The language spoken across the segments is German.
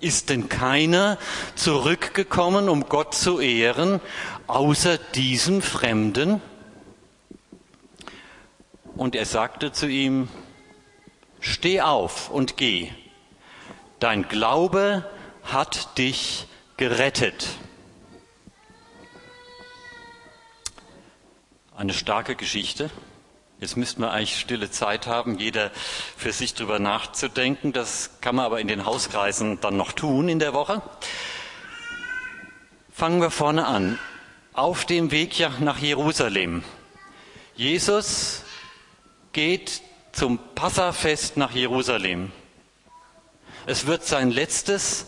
Ist denn keiner zurückgekommen, um Gott zu ehren, außer diesem Fremden? Und er sagte zu ihm, Steh auf und geh, dein Glaube hat dich gerettet. Eine starke Geschichte. Jetzt müssten wir eigentlich stille Zeit haben, jeder für sich drüber nachzudenken. Das kann man aber in den Hauskreisen dann noch tun in der Woche. Fangen wir vorne an. Auf dem Weg nach Jerusalem. Jesus geht zum Passafest nach Jerusalem. Es wird sein letztes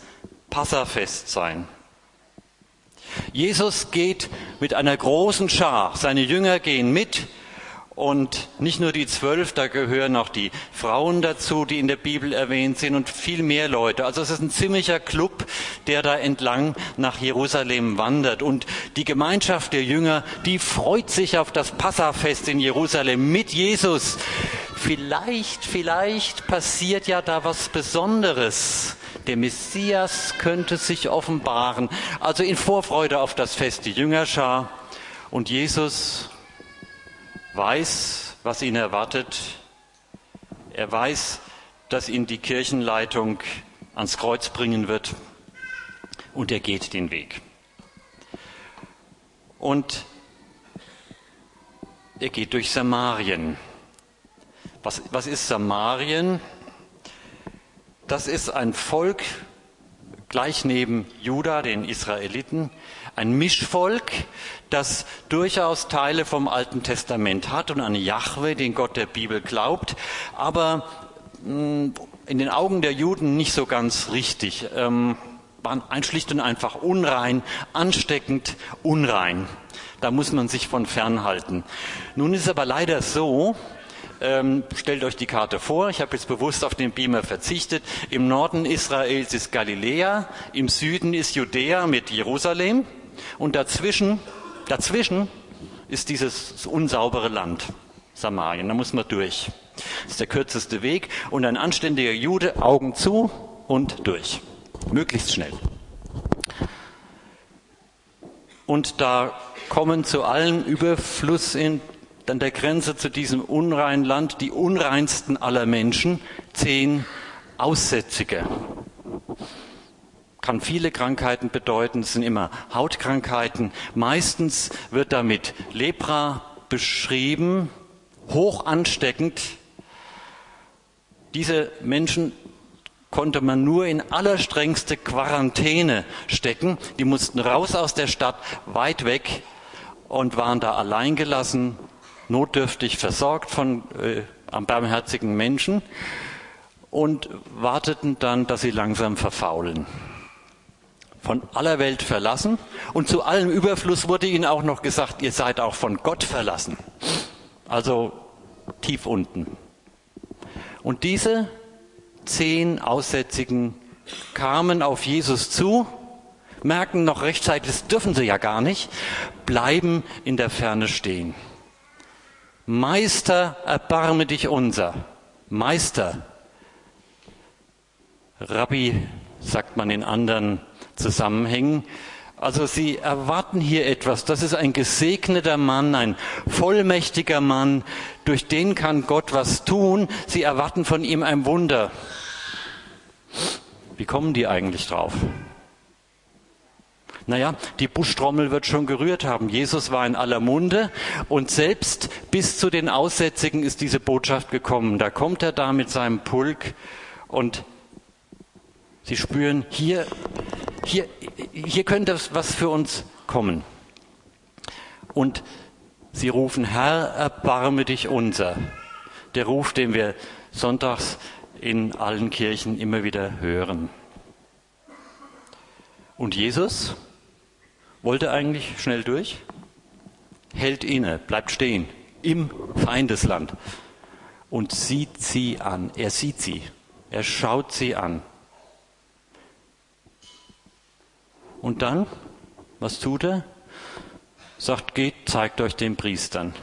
Passafest sein. Jesus geht mit einer großen Schar, seine Jünger gehen mit und nicht nur die zwölf, da gehören auch die Frauen dazu, die in der Bibel erwähnt sind und viel mehr Leute. Also es ist ein ziemlicher Club, der da entlang nach Jerusalem wandert. Und die Gemeinschaft der Jünger, die freut sich auf das Passafest in Jerusalem mit Jesus. Vielleicht, vielleicht passiert ja da was Besonderes. Der Messias könnte sich offenbaren. Also in Vorfreude auf das Fest die Jüngerschar. Und Jesus weiß, was ihn erwartet. Er weiß, dass ihn die Kirchenleitung ans Kreuz bringen wird. Und er geht den Weg. Und er geht durch Samarien. Was, was ist Samarien? Das ist ein Volk gleich neben Juda, den Israeliten, ein Mischvolk, das durchaus Teile vom Alten Testament hat und an Jahwe, den Gott der Bibel glaubt, aber mm, in den Augen der Juden nicht so ganz richtig. Ähm, waren schlicht und einfach unrein, ansteckend unrein. Da muss man sich von fernhalten. Nun ist aber leider so, ähm, stellt euch die Karte vor. Ich habe jetzt bewusst auf den Beamer verzichtet. Im Norden Israels ist Galiläa, im Süden ist Judäa mit Jerusalem und dazwischen, dazwischen ist dieses unsaubere Land, Samarien. Da muss man durch. Das ist der kürzeste Weg und ein anständiger Jude, Augen zu und durch. Möglichst schnell. Und da kommen zu allen Überfluss in an der Grenze zu diesem unreinen Land die unreinsten aller Menschen, zehn Aussätzige. Kann viele Krankheiten bedeuten, es sind immer Hautkrankheiten. Meistens wird damit Lepra beschrieben, hoch ansteckend. Diese Menschen konnte man nur in allerstrengste Quarantäne stecken. Die mussten raus aus der Stadt, weit weg und waren da allein gelassen notdürftig versorgt von äh, barmherzigen Menschen und warteten dann, dass sie langsam verfaulen. Von aller Welt verlassen und zu allem Überfluss wurde ihnen auch noch gesagt, ihr seid auch von Gott verlassen. Also tief unten. Und diese zehn Aussätzigen kamen auf Jesus zu, merken noch rechtzeitig, das dürfen sie ja gar nicht, bleiben in der Ferne stehen. Meister, erbarme dich unser. Meister. Rabbi, sagt man in anderen Zusammenhängen. Also sie erwarten hier etwas. Das ist ein gesegneter Mann, ein vollmächtiger Mann. Durch den kann Gott was tun. Sie erwarten von ihm ein Wunder. Wie kommen die eigentlich drauf? Naja, die Buschtrommel wird schon gerührt haben. Jesus war in aller Munde und selbst bis zu den Aussätzigen ist diese Botschaft gekommen. Da kommt er da mit seinem Pulk und sie spüren, hier, hier, hier könnte was für uns kommen. Und sie rufen, Herr, erbarme dich unser. Der Ruf, den wir sonntags in allen Kirchen immer wieder hören. Und Jesus? Wollte eigentlich schnell durch, hält inne, bleibt stehen im Feindesland und sieht sie an. Er sieht sie, er schaut sie an. Und dann, was tut er? Sagt, geht, zeigt euch den Priestern.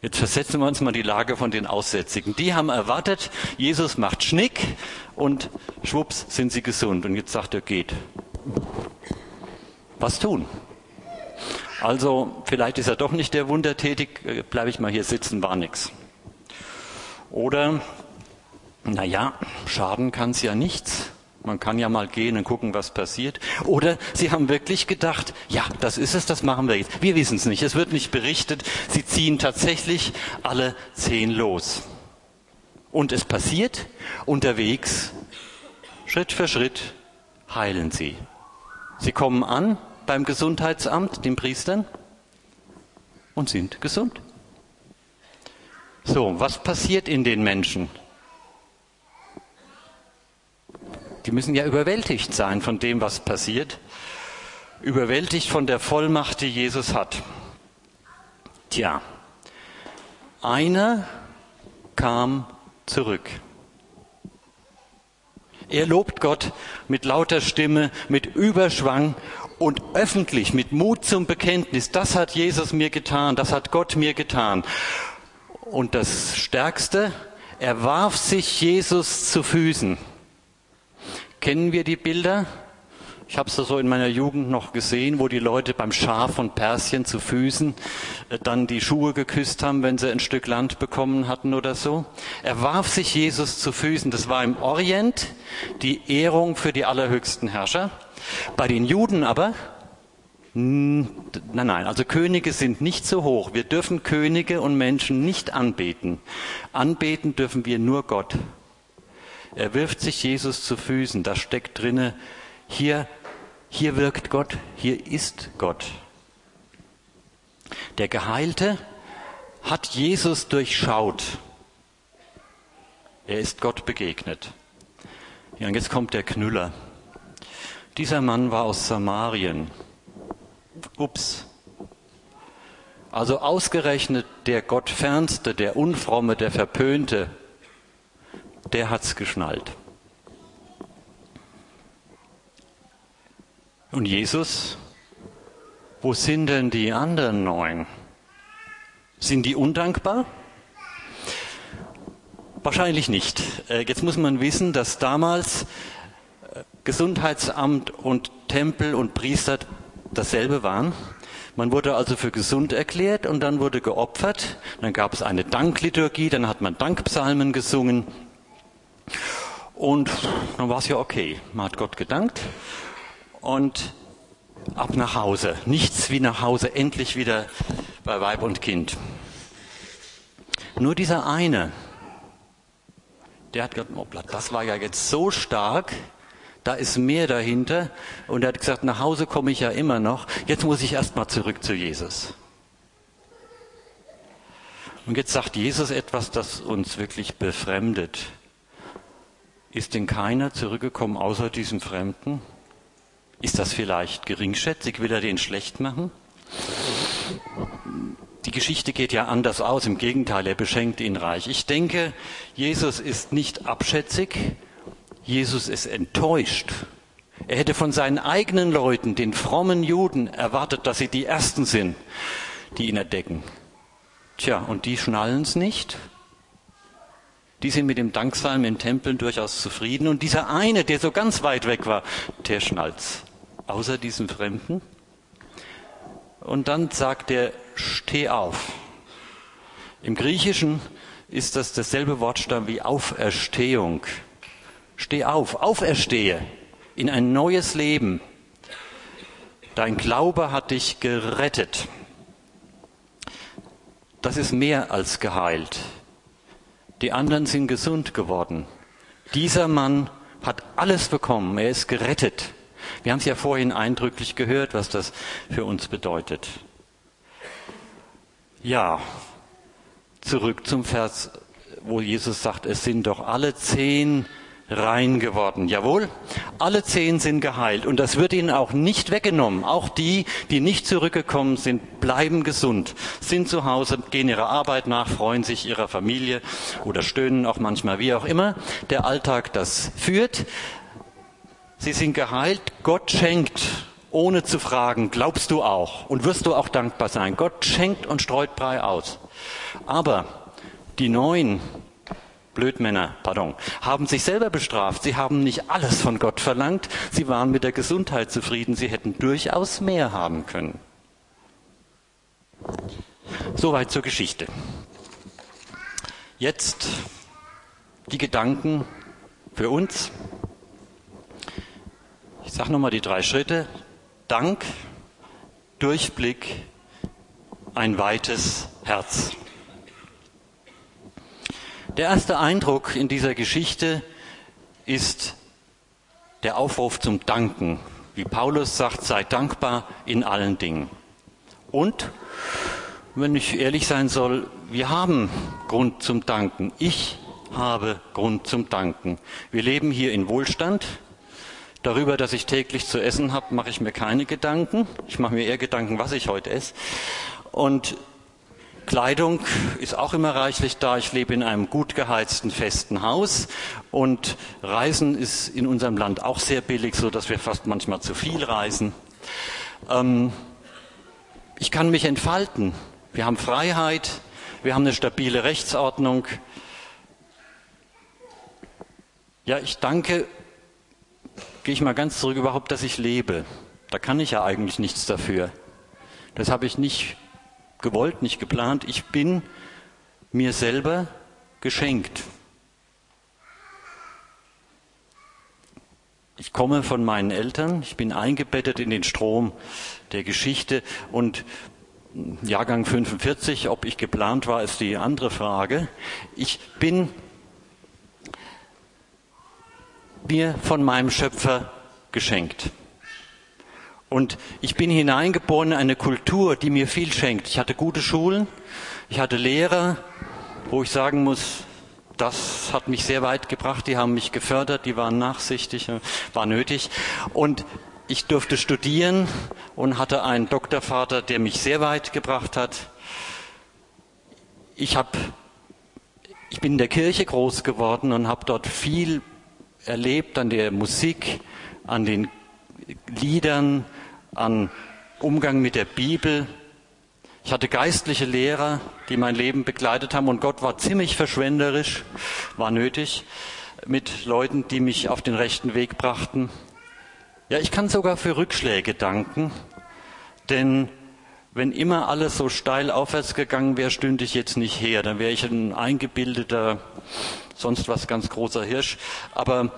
Jetzt versetzen wir uns mal die Lage von den Aussätzigen. Die haben erwartet, Jesus macht Schnick und schwupps sind sie gesund. Und jetzt sagt er, geht. Was tun? Also vielleicht ist er doch nicht der Wunder tätig, äh, bleibe ich mal hier sitzen, war nix. Oder, naja, schaden kann es ja nichts. Man kann ja mal gehen und gucken, was passiert. Oder sie haben wirklich gedacht, ja, das ist es, das machen wir jetzt. Wir wissen es nicht, es wird nicht berichtet. Sie ziehen tatsächlich alle zehn los. Und es passiert unterwegs, Schritt für Schritt heilen sie. Sie kommen an beim Gesundheitsamt, den Priestern, und sind gesund. So, was passiert in den Menschen? Die müssen ja überwältigt sein von dem, was passiert. Überwältigt von der Vollmacht, die Jesus hat. Tja, einer kam zurück. Er lobt Gott mit lauter Stimme, mit Überschwang und öffentlich, mit Mut zum Bekenntnis. Das hat Jesus mir getan, das hat Gott mir getan. Und das Stärkste, er warf sich Jesus zu Füßen. Kennen wir die Bilder? Ich habe es so in meiner Jugend noch gesehen, wo die Leute beim Schaf von Persien zu Füßen äh, dann die Schuhe geküsst haben, wenn sie ein Stück Land bekommen hatten oder so. Er warf sich Jesus zu Füßen. Das war im Orient die Ehrung für die allerhöchsten Herrscher. Bei den Juden aber, nein, nein, also Könige sind nicht so hoch. Wir dürfen Könige und Menschen nicht anbeten. Anbeten dürfen wir nur Gott. Er wirft sich Jesus zu Füßen. Da steckt drinne, hier, hier wirkt Gott, hier ist Gott. Der Geheilte hat Jesus durchschaut. Er ist Gott begegnet. Ja, und jetzt kommt der Knüller. Dieser Mann war aus Samarien. Ups. Also ausgerechnet der Gottfernste, der Unfromme, der Verpönte, der hat's geschnallt. Und Jesus, wo sind denn die anderen neun? Sind die undankbar? Wahrscheinlich nicht. Äh, jetzt muss man wissen, dass damals Gesundheitsamt und Tempel und Priester dasselbe waren. Man wurde also für gesund erklärt und dann wurde geopfert. Dann gab es eine Dankliturgie, dann hat man Dankpsalmen gesungen und dann war es ja okay. Man hat Gott gedankt und ab nach Hause. Nichts wie nach Hause, endlich wieder bei Weib und Kind. Nur dieser eine, der hat gesagt, oh, das war ja jetzt so stark, da ist mehr dahinter. Und er hat gesagt, nach Hause komme ich ja immer noch, jetzt muss ich erst mal zurück zu Jesus. Und jetzt sagt Jesus etwas, das uns wirklich befremdet. Ist denn keiner zurückgekommen außer diesem Fremden? Ist das vielleicht geringschätzig? Will er den schlecht machen? Die Geschichte geht ja anders aus. Im Gegenteil, er beschenkt ihn reich. Ich denke, Jesus ist nicht abschätzig. Jesus ist enttäuscht. Er hätte von seinen eigenen Leuten, den frommen Juden, erwartet, dass sie die Ersten sind, die ihn erdecken. Tja, und die schnallen es nicht. Die sind mit dem Danksalm in Tempeln durchaus zufrieden. Und dieser eine, der so ganz weit weg war, der schnallt's. Außer diesem Fremden. Und dann sagt er, steh auf. Im Griechischen ist das dasselbe Wortstamm wie Auferstehung. Steh auf, auferstehe in ein neues Leben. Dein Glaube hat dich gerettet. Das ist mehr als geheilt. Die anderen sind gesund geworden. Dieser Mann hat alles bekommen. Er ist gerettet. Wir haben es ja vorhin eindrücklich gehört, was das für uns bedeutet. Ja, zurück zum Vers, wo Jesus sagt, es sind doch alle zehn rein geworden. Jawohl, alle zehn sind geheilt und das wird ihnen auch nicht weggenommen. Auch die, die nicht zurückgekommen sind, bleiben gesund, sind zu Hause, gehen ihrer Arbeit nach, freuen sich ihrer Familie oder stöhnen auch manchmal, wie auch immer der Alltag das führt. Sie sind geheilt, Gott schenkt ohne zu fragen, glaubst du auch und wirst du auch dankbar sein. Gott schenkt und streut Brei aus. Aber die neuen Blödmänner, pardon, haben sich selber bestraft. Sie haben nicht alles von Gott verlangt. Sie waren mit der Gesundheit zufrieden. Sie hätten durchaus mehr haben können. Soweit zur Geschichte. Jetzt die Gedanken für uns. Ich sage nochmal die drei Schritte. Dank, Durchblick, ein weites Herz. Der erste Eindruck in dieser Geschichte ist der Aufruf zum Danken. Wie Paulus sagt, sei dankbar in allen Dingen. Und, wenn ich ehrlich sein soll, wir haben Grund zum Danken. Ich habe Grund zum Danken. Wir leben hier in Wohlstand. Darüber, dass ich täglich zu essen habe, mache ich mir keine Gedanken. Ich mache mir eher Gedanken, was ich heute esse. Und Kleidung ist auch immer reichlich da. Ich lebe in einem gut geheizten, festen Haus. Und Reisen ist in unserem Land auch sehr billig, so dass wir fast manchmal zu viel reisen. Ähm, ich kann mich entfalten. Wir haben Freiheit. Wir haben eine stabile Rechtsordnung. Ja, ich danke, gehe ich mal ganz zurück überhaupt, dass ich lebe. Da kann ich ja eigentlich nichts dafür. Das habe ich nicht gewollt, nicht geplant. Ich bin mir selber geschenkt. Ich komme von meinen Eltern, ich bin eingebettet in den Strom der Geschichte und Jahrgang 45, ob ich geplant war, ist die andere Frage. Ich bin mir von meinem Schöpfer geschenkt. Und ich bin hineingeboren in eine Kultur, die mir viel schenkt. Ich hatte gute Schulen, ich hatte Lehrer, wo ich sagen muss, das hat mich sehr weit gebracht, die haben mich gefördert, die waren nachsichtig, war nötig. Und ich durfte studieren und hatte einen Doktorvater, der mich sehr weit gebracht hat. Ich, hab, ich bin in der Kirche groß geworden und habe dort viel erlebt an der Musik, an den Liedern, an Umgang mit der Bibel. Ich hatte geistliche Lehrer, die mein Leben begleitet haben und Gott war ziemlich verschwenderisch, war nötig, mit Leuten, die mich auf den rechten Weg brachten. Ja, ich kann sogar für Rückschläge danken, denn wenn immer alles so steil aufwärts gegangen wäre, stünde ich jetzt nicht her. Dann wäre ich ein eingebildeter, sonst was ganz großer Hirsch. Aber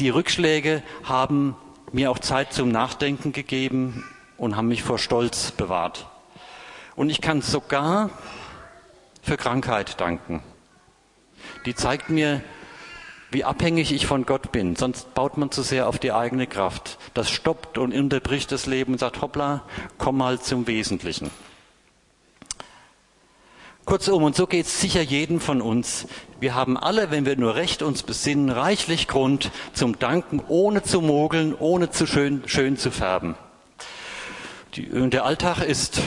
die Rückschläge haben mir auch Zeit zum Nachdenken gegeben und haben mich vor Stolz bewahrt. Und ich kann sogar für Krankheit danken. Die zeigt mir, wie abhängig ich von Gott bin. Sonst baut man zu sehr auf die eigene Kraft. Das stoppt und unterbricht das Leben und sagt, hoppla, komm mal zum Wesentlichen. Kurzum, und so geht es sicher jeden von uns. Wir haben alle, wenn wir nur recht uns besinnen, reichlich Grund zum Danken, ohne zu mogeln, ohne zu schön, schön zu färben. Die, der Alltag ist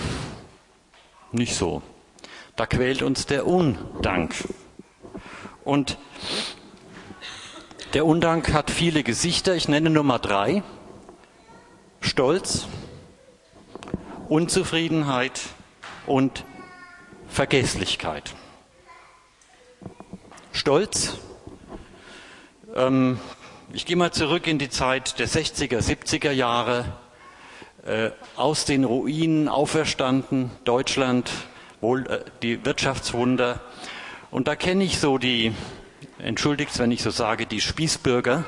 nicht so. Da quält uns der Undank. Und der Undank hat viele Gesichter. Ich nenne nur mal drei. Stolz, Unzufriedenheit und Vergesslichkeit. Stolz. Ähm, ich gehe mal zurück in die Zeit der 60er, 70er Jahre. Äh, aus den Ruinen auferstanden, Deutschland, wohl äh, die Wirtschaftswunder. Und da kenne ich so die, entschuldigt, wenn ich so sage, die Spießbürger,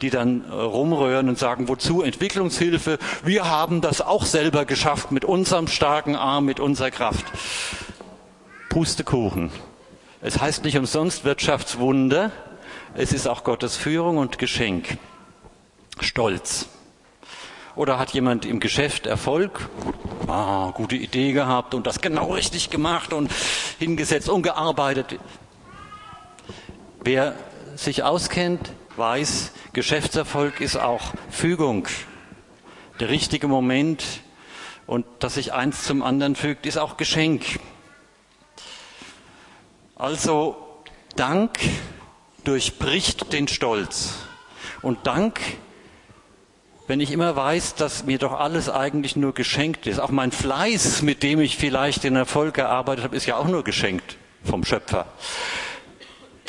die dann äh, rumröhren und sagen, wozu Entwicklungshilfe? Wir haben das auch selber geschafft mit unserem starken Arm, mit unserer Kraft. Pustekuchen. Es heißt nicht umsonst Wirtschaftswunder, es ist auch Gottes Führung und Geschenk. Stolz. Oder hat jemand im Geschäft Erfolg? Ah, gute Idee gehabt und das genau richtig gemacht und hingesetzt und gearbeitet. Wer sich auskennt, weiß, Geschäftserfolg ist auch Fügung. Der richtige Moment und dass sich eins zum anderen fügt, ist auch Geschenk. Also Dank durchbricht den Stolz. Und Dank, wenn ich immer weiß, dass mir doch alles eigentlich nur geschenkt ist, auch mein Fleiß, mit dem ich vielleicht den Erfolg gearbeitet habe, ist ja auch nur geschenkt vom Schöpfer.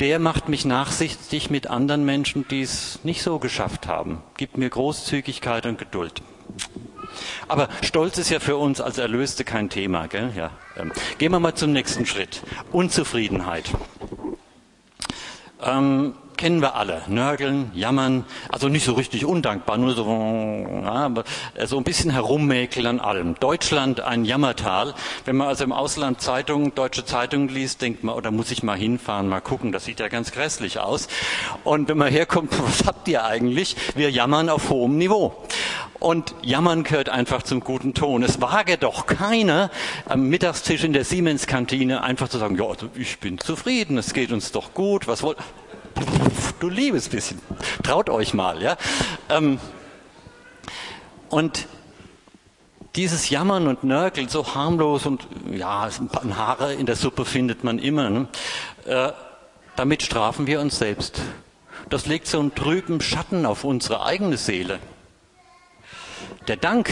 Der macht mich nachsichtig mit anderen Menschen, die es nicht so geschafft haben, gibt mir Großzügigkeit und Geduld. Aber Stolz ist ja für uns als Erlöste kein Thema. Gell? Ja. Ähm, gehen wir mal zum nächsten Schritt. Unzufriedenheit. Ähm, kennen wir alle. Nörgeln, jammern, also nicht so richtig undankbar, nur so, ja, aber so ein bisschen herummäkeln an allem. Deutschland ein Jammertal. Wenn man also im Ausland Zeitungen, deutsche Zeitungen liest, denkt man, oder oh, muss ich mal hinfahren, mal gucken, das sieht ja ganz grässlich aus. Und wenn man herkommt, was habt ihr eigentlich? Wir jammern auf hohem Niveau. Und jammern gehört einfach zum guten Ton. Es wage doch keiner am Mittagstisch in der Siemens-Kantine einfach zu sagen, ja, also ich bin zufrieden, es geht uns doch gut, was wollt du liebes bisschen. Traut euch mal, ja. Ähm, und dieses Jammern und Nörgeln, so harmlos und ja, ein paar Haare in der Suppe findet man immer, ne? äh, damit strafen wir uns selbst. Das legt so einen trüben Schatten auf unsere eigene Seele. Der Dank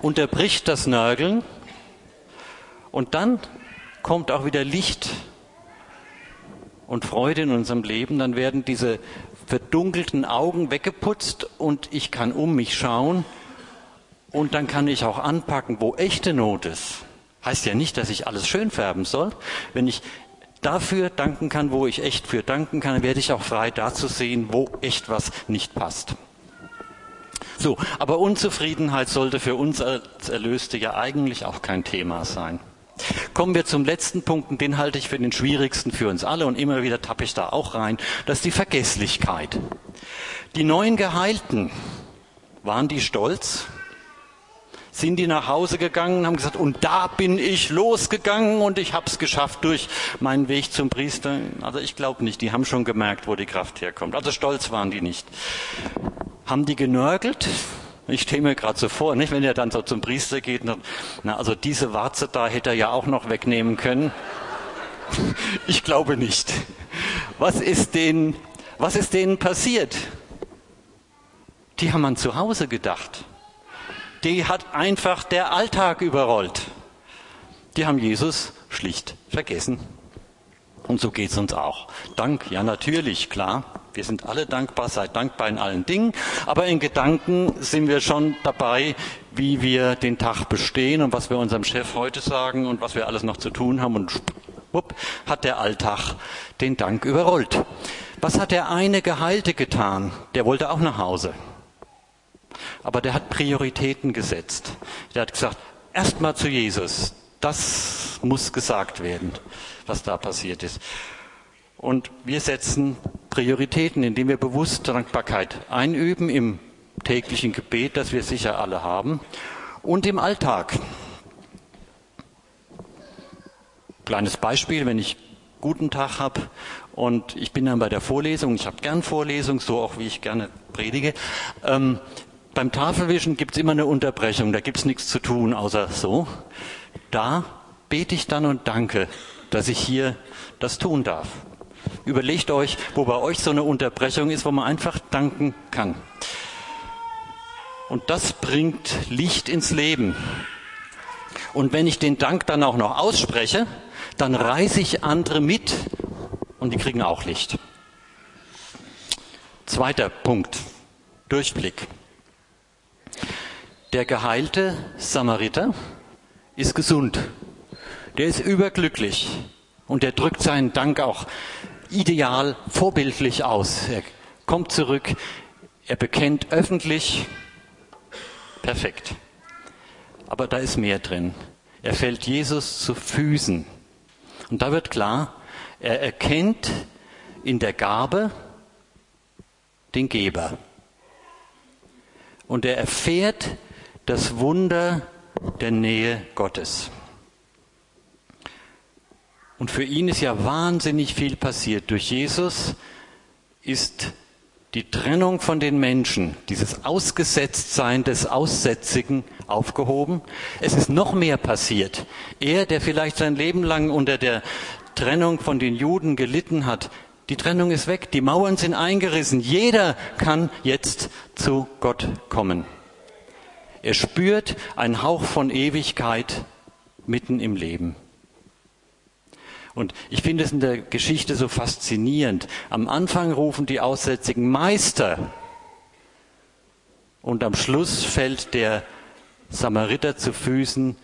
unterbricht das Nörgeln und dann kommt auch wieder Licht und Freude in unserem Leben, dann werden diese verdunkelten Augen weggeputzt und ich kann um mich schauen und dann kann ich auch anpacken, wo echte Not ist. Heißt ja nicht, dass ich alles schön färben soll. Wenn ich dafür danken kann, wo ich echt für danken kann, werde ich auch frei dazu sehen, wo echt was nicht passt. So, aber Unzufriedenheit sollte für uns als Erlöste ja eigentlich auch kein Thema sein. Kommen wir zum letzten Punkt, und den halte ich für den schwierigsten für uns alle und immer wieder tappe ich da auch rein. Das ist die Vergesslichkeit. Die neuen Geheilten, waren die stolz? Sind die nach Hause gegangen und haben gesagt, und da bin ich losgegangen und ich habe es geschafft durch meinen Weg zum Priester? Also ich glaube nicht, die haben schon gemerkt, wo die Kraft herkommt. Also stolz waren die nicht. Haben die genörgelt? Ich stelle mir gerade so vor, nicht, wenn er dann so zum Priester geht, und, na, also diese Warze da hätte er ja auch noch wegnehmen können. Ich glaube nicht. Was ist denen, was ist denen passiert? Die haben an zu Hause gedacht. Die hat einfach der Alltag überrollt. Die haben Jesus schlicht vergessen. Und so geht es uns auch. Dank, ja natürlich, klar. Wir sind alle dankbar, seid dankbar in allen Dingen. Aber in Gedanken sind wir schon dabei, wie wir den Tag bestehen und was wir unserem Chef heute sagen und was wir alles noch zu tun haben. Und wupp, hat der Alltag den Dank überrollt. Was hat der eine Geheilte getan? Der wollte auch nach Hause. Aber der hat Prioritäten gesetzt. Der hat gesagt, erstmal zu Jesus. Das muss gesagt werden was da passiert ist. Und wir setzen Prioritäten, indem wir bewusst Dankbarkeit einüben im täglichen Gebet, das wir sicher alle haben, und im Alltag. Kleines Beispiel, wenn ich guten Tag habe und ich bin dann bei der Vorlesung, ich habe gern Vorlesung, so auch wie ich gerne predige. Ähm, beim Tafelwischen gibt es immer eine Unterbrechung, da gibt es nichts zu tun, außer so. Da bete ich dann und danke dass ich hier das tun darf. Überlegt euch, wo bei euch so eine Unterbrechung ist, wo man einfach danken kann. Und das bringt Licht ins Leben. Und wenn ich den Dank dann auch noch ausspreche, dann reiße ich andere mit und die kriegen auch Licht. Zweiter Punkt. Durchblick. Der geheilte Samariter ist gesund der ist überglücklich und der drückt seinen Dank auch ideal, vorbildlich aus. Er kommt zurück, er bekennt öffentlich, perfekt. Aber da ist mehr drin. Er fällt Jesus zu Füßen. Und da wird klar, er erkennt in der Gabe den Geber. Und er erfährt das Wunder der Nähe Gottes. Und für ihn ist ja wahnsinnig viel passiert. Durch Jesus ist die Trennung von den Menschen, dieses Ausgesetztsein des Aussätzigen aufgehoben. Es ist noch mehr passiert. Er, der vielleicht sein Leben lang unter der Trennung von den Juden gelitten hat, Die Trennung ist weg, die Mauern sind eingerissen. Jeder kann jetzt zu Gott kommen. Er spürt einen Hauch von Ewigkeit mitten im Leben. Und ich finde es in der Geschichte so faszinierend. Am Anfang rufen die Aussätzigen Meister. Und am Schluss fällt der Samariter zu Füßen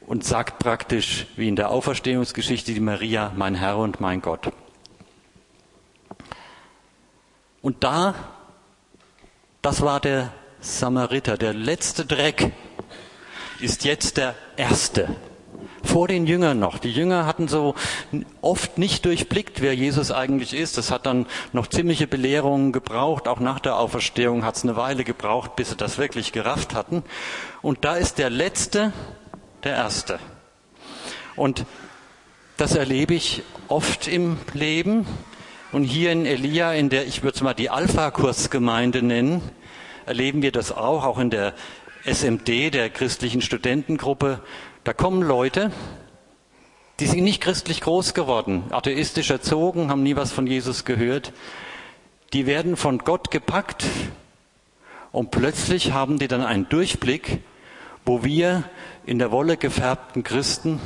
und sagt praktisch, wie in der Auferstehungsgeschichte, die Maria, mein Herr und mein Gott. Und da, das war der Samariter, der letzte Dreck, ist jetzt der erste. Vor den Jüngern noch. Die Jünger hatten so oft nicht durchblickt, wer Jesus eigentlich ist. Das hat dann noch ziemliche Belehrungen gebraucht. Auch nach der Auferstehung hat es eine Weile gebraucht, bis sie das wirklich gerafft hatten. Und da ist der Letzte der Erste. Und das erlebe ich oft im Leben. Und hier in Elia, in der ich würde es mal die Alpha-Kursgemeinde nennen, erleben wir das auch, auch in der SMD, der christlichen Studentengruppe. Da kommen Leute, die sind nicht christlich groß geworden, atheistisch erzogen, haben nie was von Jesus gehört. Die werden von Gott gepackt und plötzlich haben die dann einen Durchblick, wo wir in der Wolle gefärbten Christen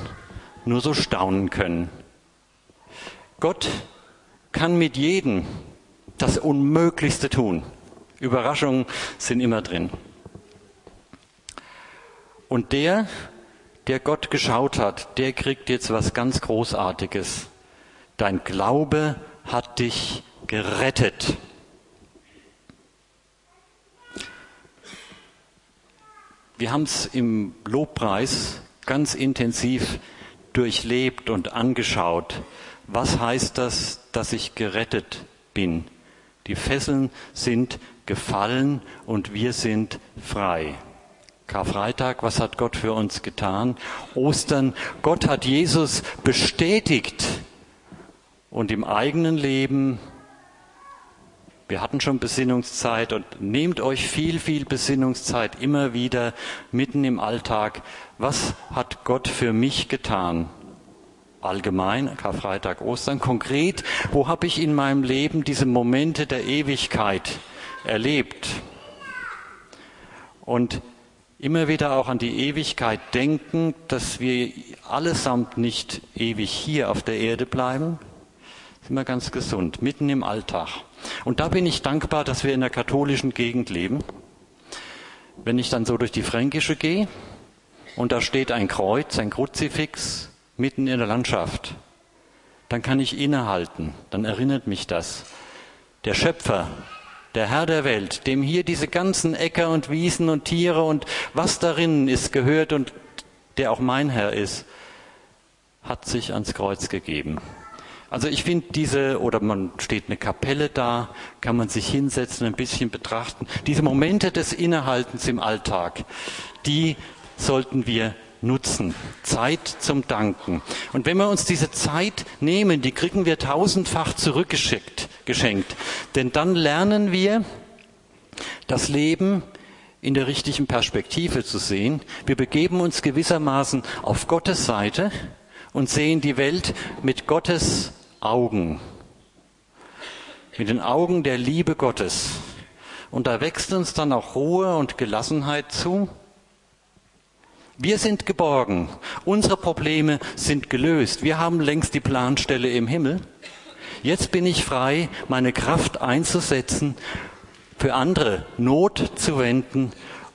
nur so staunen können. Gott kann mit jedem das Unmöglichste tun. Überraschungen sind immer drin. Und der, der Gott geschaut hat, der kriegt jetzt was ganz Großartiges. Dein Glaube hat dich gerettet. Wir haben es im Lobpreis ganz intensiv durchlebt und angeschaut. Was heißt das, dass ich gerettet bin? Die Fesseln sind gefallen und wir sind frei. Karfreitag, was hat Gott für uns getan? Ostern, Gott hat Jesus bestätigt und im eigenen Leben, wir hatten schon Besinnungszeit und nehmt euch viel, viel Besinnungszeit immer wieder mitten im Alltag. Was hat Gott für mich getan? allgemein, Karfreitag, Ostern, konkret, wo habe ich in meinem Leben diese Momente der Ewigkeit erlebt? Und immer wieder auch an die Ewigkeit denken, dass wir allesamt nicht ewig hier auf der Erde bleiben, sind wir ganz gesund, mitten im Alltag. Und da bin ich dankbar, dass wir in der katholischen Gegend leben. Wenn ich dann so durch die Fränkische gehe und da steht ein Kreuz, ein Kruzifix, mitten in der Landschaft, dann kann ich innehalten, dann erinnert mich das. Der Schöpfer, der Herr der Welt, dem hier diese ganzen Äcker und Wiesen und Tiere und was darin ist gehört und der auch mein Herr ist, hat sich ans Kreuz gegeben. Also ich finde diese, oder man steht eine Kapelle da, kann man sich hinsetzen, ein bisschen betrachten. Diese Momente des Innehaltens im Alltag, die sollten wir nutzen. Zeit zum Danken. Und wenn wir uns diese Zeit nehmen, die kriegen wir tausendfach zurückgeschickt, geschenkt. Denn dann lernen wir, das Leben in der richtigen Perspektive zu sehen. Wir begeben uns gewissermaßen auf Gottes Seite und sehen die Welt mit Gottes Augen. Mit den Augen der Liebe Gottes. Und da wächst uns dann auch Ruhe und Gelassenheit zu wir sind geborgen. Unsere Probleme sind gelöst. Wir haben längst die Planstelle im Himmel. Jetzt bin ich frei, meine Kraft einzusetzen, für andere Not zu wenden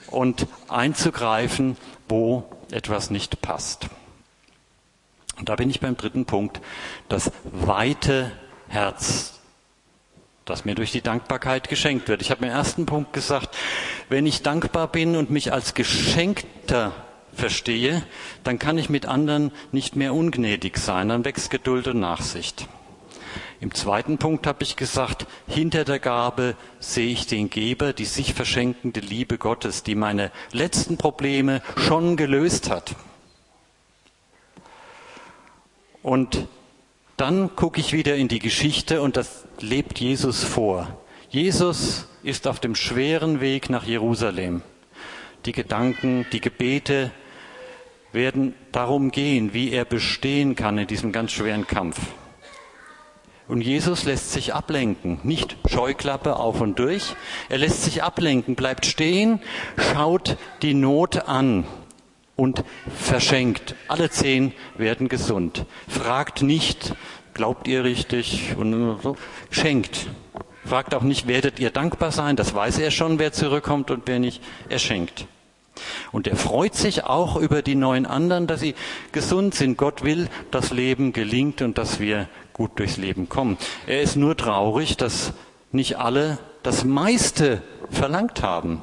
und einzugreifen, wo etwas nicht passt. Und da bin ich beim dritten Punkt, das weite Herz, das mir durch die Dankbarkeit geschenkt wird. Ich habe im ersten Punkt gesagt, wenn ich dankbar bin und mich als Geschenkter verstehe, dann kann ich mit anderen nicht mehr ungnädig sein, dann wächst Geduld und Nachsicht. Im zweiten Punkt habe ich gesagt, hinter der Gabe sehe ich den Geber, die sich verschenkende Liebe Gottes, die meine letzten Probleme schon gelöst hat. Und dann gucke ich wieder in die Geschichte und das lebt Jesus vor. Jesus ist auf dem schweren Weg nach Jerusalem. Die Gedanken, die Gebete, werden darum gehen, wie er bestehen kann in diesem ganz schweren Kampf. Und Jesus lässt sich ablenken, nicht Scheuklappe auf und durch. Er lässt sich ablenken, bleibt stehen, schaut die Not an und verschenkt. Alle zehn werden gesund. Fragt nicht, glaubt ihr richtig und so, schenkt. Fragt auch nicht, werdet ihr dankbar sein? Das weiß er schon, wer zurückkommt und wer nicht. Er schenkt. Und er freut sich auch über die neun anderen, dass sie gesund sind. Gott will, dass Leben gelingt und dass wir gut durchs Leben kommen. Er ist nur traurig, dass nicht alle das meiste verlangt haben.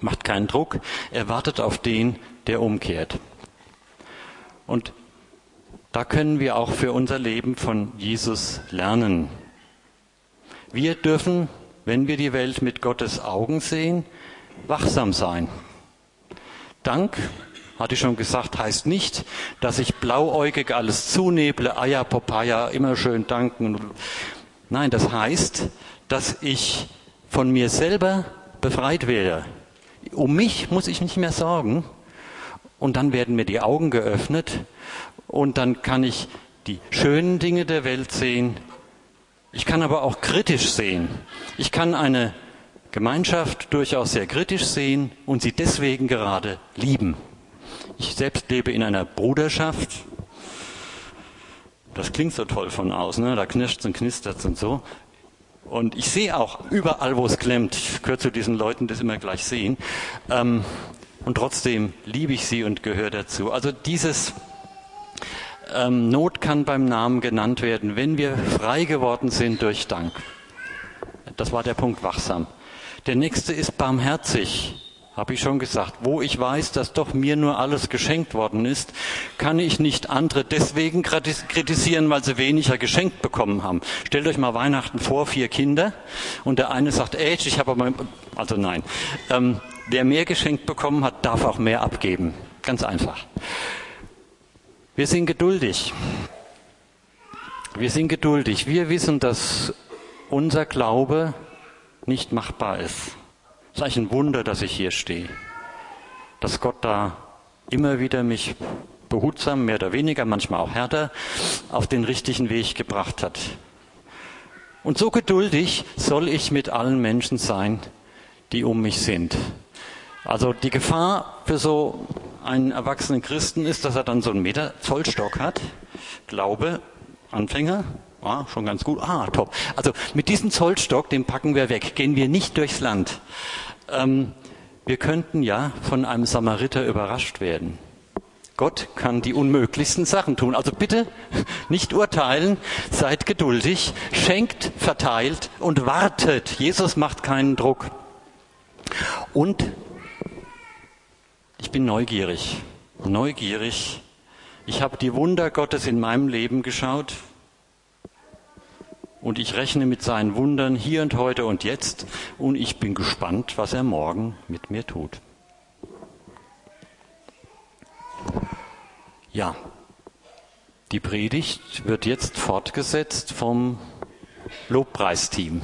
Macht keinen Druck, er wartet auf den, der umkehrt. Und da können wir auch für unser Leben von Jesus lernen. Wir dürfen, wenn wir die Welt mit Gottes Augen sehen, wachsam sein. Dank, hatte ich schon gesagt, heißt nicht, dass ich blauäugig alles zuneble, Eier, Papaya, immer schön danken. Nein, das heißt, dass ich von mir selber befreit werde. Um mich muss ich nicht mehr sorgen. Und dann werden mir die Augen geöffnet und dann kann ich die schönen Dinge der Welt sehen. Ich kann aber auch kritisch sehen. Ich kann eine Gemeinschaft durchaus sehr kritisch sehen und sie deswegen gerade lieben. Ich selbst lebe in einer Bruderschaft. Das klingt so toll von außen, ne? da knirscht und knistert und so. Und ich sehe auch überall, wo es klemmt. Ich gehöre zu diesen Leuten, die immer gleich sehen. Ähm, und trotzdem liebe ich sie und gehöre dazu. Also dieses ähm, Not kann beim Namen genannt werden, wenn wir frei geworden sind durch Dank. Das war der Punkt wachsam. Der nächste ist barmherzig. Habe ich schon gesagt. Wo ich weiß, dass doch mir nur alles geschenkt worden ist, kann ich nicht andere deswegen kritisieren, weil sie weniger geschenkt bekommen haben. Stellt euch mal Weihnachten vor, vier Kinder, und der eine sagt, ey, ich habe aber, also nein. Ähm, wer mehr geschenkt bekommen hat, darf auch mehr abgeben. Ganz einfach. Wir sind geduldig. Wir sind geduldig. Wir wissen, dass unser Glaube nicht machbar ist. Es ist eigentlich ein Wunder, dass ich hier stehe. Dass Gott da immer wieder mich behutsam, mehr oder weniger, manchmal auch härter, auf den richtigen Weg gebracht hat. Und so geduldig soll ich mit allen Menschen sein, die um mich sind. Also die Gefahr für so einen erwachsenen Christen ist, dass er dann so einen Meter Zollstock hat. Glaube, Anfänger, Ah, schon ganz gut. Ah, top. Also mit diesem Zollstock, den packen wir weg, gehen wir nicht durchs Land. Ähm, wir könnten ja von einem Samariter überrascht werden. Gott kann die unmöglichsten Sachen tun. Also bitte nicht urteilen, seid geduldig, schenkt, verteilt und wartet. Jesus macht keinen Druck. Und ich bin neugierig, neugierig. Ich habe die Wunder Gottes in meinem Leben geschaut, und ich rechne mit seinen Wundern hier und heute und jetzt und ich bin gespannt, was er morgen mit mir tut. Ja, die Predigt wird jetzt fortgesetzt vom Lobpreisteam.